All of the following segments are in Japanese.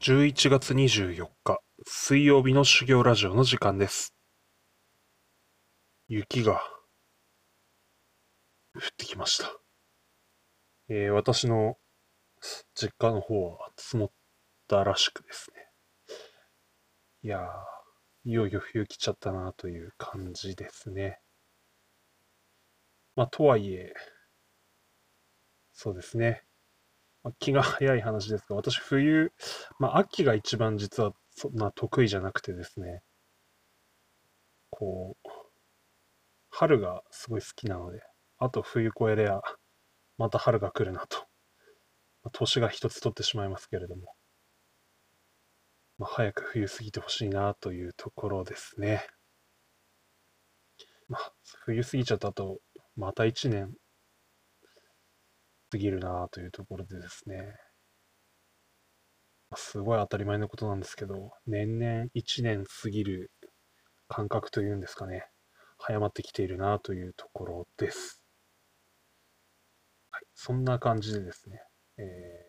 11月24日水曜日の修行ラジオの時間です。雪が降ってきました。えー私の実家の方は積もったらしくですね。いやー、いよいよ冬来ちゃったなという感じですね。まあ、とはいえ、そうですね。まあ気が早い話ですが、私冬、まあ、秋が一番実はそんな得意じゃなくてですね、こう、春がすごい好きなので、あと冬越えれば、また春が来るなと、まあ年が一つ取ってしまいますけれども、まあ、早く冬過ぎてほしいなというところですね。まあ、冬過ぎちゃったと、また一年過ぎるなというところでですね、すごい当たり前のことなんですけど、年々1年過ぎる感覚というんですかね、早まってきているなというところです。はい、そんな感じでですね、えー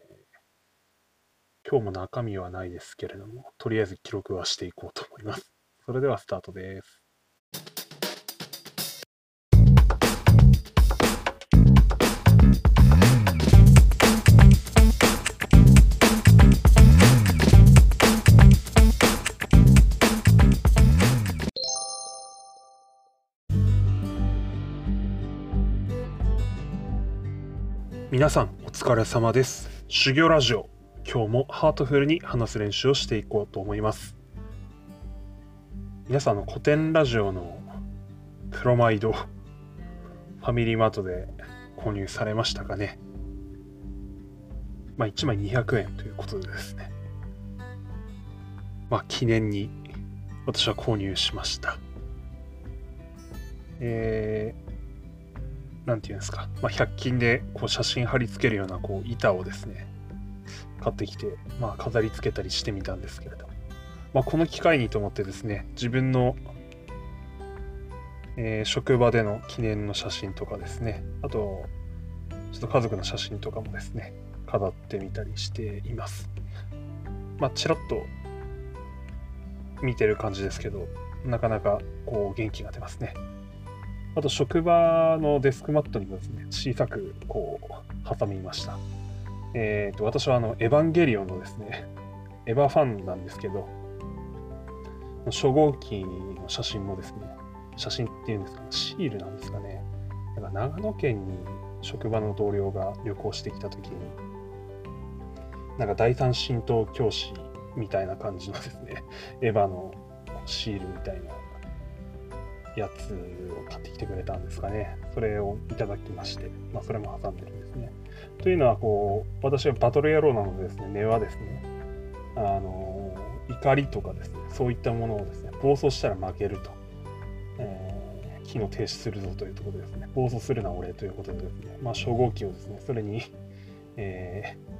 今日も中身はないですけれども、とりあえず記録はしていこうと思います。それではスタートです。皆さんお疲れ様です。修行ラジオ、今日もハートフルに話す練習をしていこうと思います。皆さんの古典ラジオのプロマイド、ファミリーマートで購入されましたかね？まあ1枚200円ということでですね。まあ記念に私は購入しました。えー、なんていうんですか、まあ、100均でこう写真貼り付けるようなこう板をですね、買ってきて、まあ、飾り付けたりしてみたんですけれど、まあ、この機会にと思ってですね、自分の、えー職場での記念の写真とかですね、あと、ちょっと家族の写真とかもですね、飾ってみたりしています。まあ、ちらっと見てる感じですけど、なかなかこう元気が出ますね。あと職場のデスクマットにもですね、小さくこう挟みました。えー、と私はあのエヴァンゲリオンのですね、エヴァファンなんですけど、初号機の写真もですね、写真っていうんですか、シールなんですかね。なんか長野県に職場の同僚が旅行してきたときに、なんか第三神道教師みたいな感じのですね、エヴァのシールみたいなやつを買ってきてくれたんですかね。それをいただきまして、まあ、それも挟んでるんですね。というのは、こう、私はバトル野郎なのでですね、根はですね、あの、怒りとかですね、そういったものをですね、暴走したら負けると、えー機能停止するぞというところでですね、暴走するな俺ということでですね、まあ、初号機をですね、それに、えー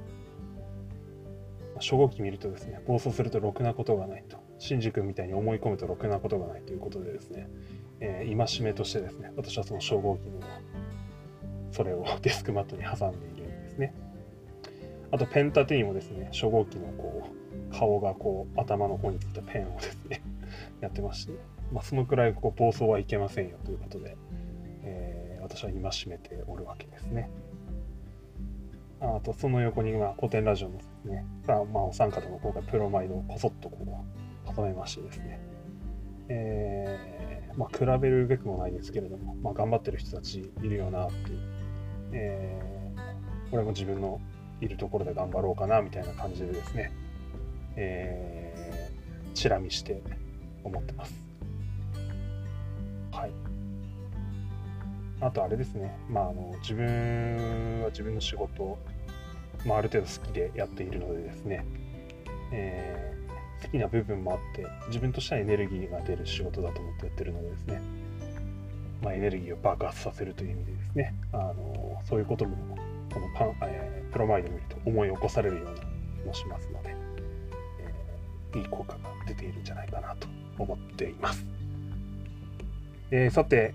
初号機見るとですね、暴走するとろくなことがないと、シンジ君みたいに思い込むとろくなことがないということでですね、えー戒めとしてですね、私はその初号機のそれを デスクマットに挟んでいるんですね。あとペン立てにもですね、初号機のこう顔がこう頭の方についたペンをですね、やってまして、まあ、そのくらいこう暴走はいけませんよということで、えー私は戒めておるわけですね。あとその横にまあ古典ラジオのですね、まあ、まあお三方の今回プロマイドをこそっとこう挟めましてですね、えーまあ、比べるべくもないですけれども、まあ、頑張ってる人たちいるよなっていう、えー、俺も自分のいるところで頑張ろうかなみたいな感じでですね、えー、チラ見して思ってます。はい。あとあれですね、まあ、あの自分は自分の仕事を、まあ、ある程度好きでやっているのでですね、え好きな部分もあって自分としてはエネルギーが出る仕事だと思ってやってるのでですね、まあ、エネルギーを爆発させるという意味でですねあのそういうこともこのパン、えープロマイドを見ると思い起こされるような気もしますので、えーいい効果が出ているんじゃないかなと思っています。えーさて、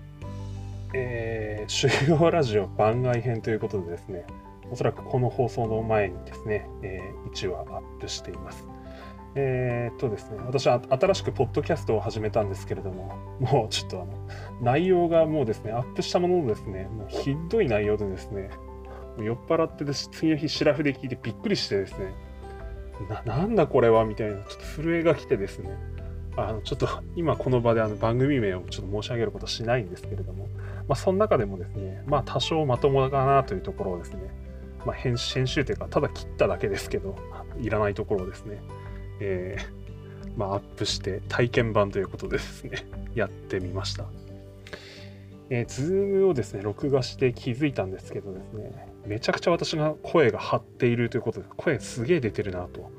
えー、修行ラジオ番外編ということでですね、おそらくこの放送の前にですね、え1話アップしています。えー、っとですね、私は新しくポッドキャストを始めたんですけれども、もうちょっとあの、内容がもうですね、アップしたもののですね、もうひどい内容でですね、酔っ払ってで次の日、シラフで聞いてびっくりしてですね、な、んだこれはみたいな、ちょっと震えが来てですね、あの、ちょっと今この場であの番組名をちょっと申し上げることはしないんですけれども、まあ、その中でもですね、まあ、多少まともかなというところをですね、まあ、編集というか、ただ切っただけですけど、いらないところをですね、えー、まあ、アップして体験版ということでですね、やってみました。えー、ズームをですね、録画して気づいたんですけどですね、めちゃくちゃ私が声が張っているということで、声すげえ出てるなと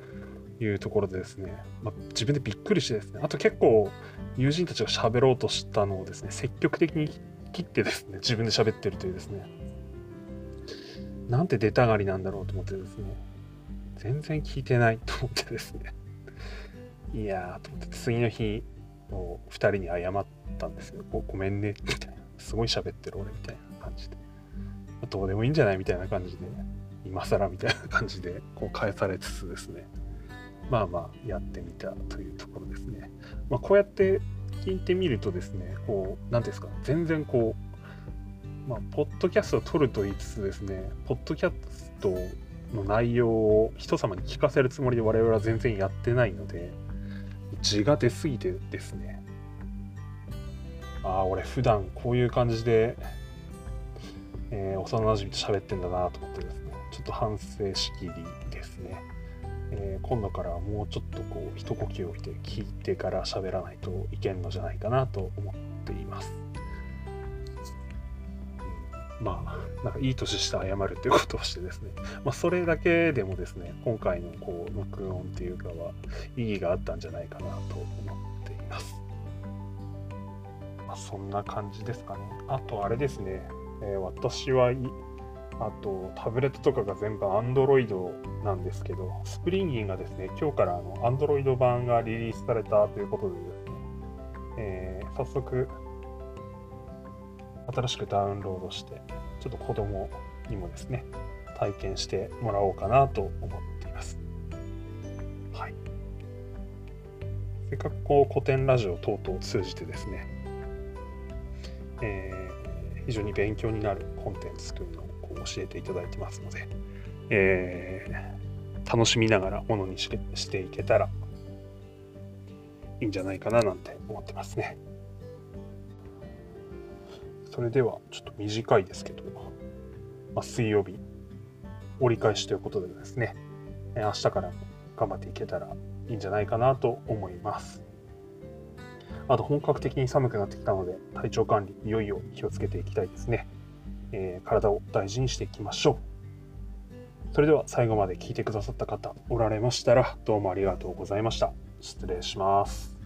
いうところでですね、まあ、自分でびっくりしてですね、あと結構友人たちが喋ろうとしたのをですね、積極的に切ってですね、自分で喋ってるというですね、なんて出たがりなんだろうと思ってですね、全然聞いてないと思ってですね、いやーと思って次の日もう2人に謝ったんですよ。ごごめんね。みたいな。すごい喋ってる俺みたいな感じで。どうでもいいんじゃないみたいな感じで。今更みたいな感じでこう返されつつですね。まあまあやってみたというところですね、まあ、こうやって聞いてみるとですねこう何ですか。全然こうまあポッドキャストを撮ると言いつつですねポッドキャストの内容を人様に聞かせるつもりで我々は全然やってないので字が出すぎてですね。ああ俺普段こういう感じで、えー、幼馴染と喋ってんだなと思ってですね。ちょっと反省しきりですね、えー、今度からはもうちょっとこう一呼吸置いて聞いてから喋らないといけんのじゃないかなと思っています。まあ、なんかいい年して謝るっていうことをしてですね、まあ、それだけでもですね、今回のこう録音っていうかは意義があったんじゃないかなと思っています。まあ、そんな感じですかね。あとあれですね、えー、私はあとタブレットとかが全部 Android なんですけど、スプリンギンがですね、今日からあの Android 版がリリースされたということでですね、えー、早速新しくダウンロードして、ちょっと子供にもですね、体験してもらおうかなと思っています。はい。せっかくこう古典ラジオ等々を通じてですね、えー、非常に勉強になるコンテンツというのをこう教えていただいてますので、えー、楽しみながらものにしていけたらいいんじゃないかななんて思ってますね。それではちょっと短いですけど、まあ、水曜日折り返しということでですね、明日から頑張っていけたらいいんじゃないかなと思います。あと本格的に寒くなってきたので体調管理いよいよ気をつけていきたいですね。えー、体を大事にしていきましょう。それでは最後まで聞いてくださった方おられましたらどうもありがとうございました。失礼します。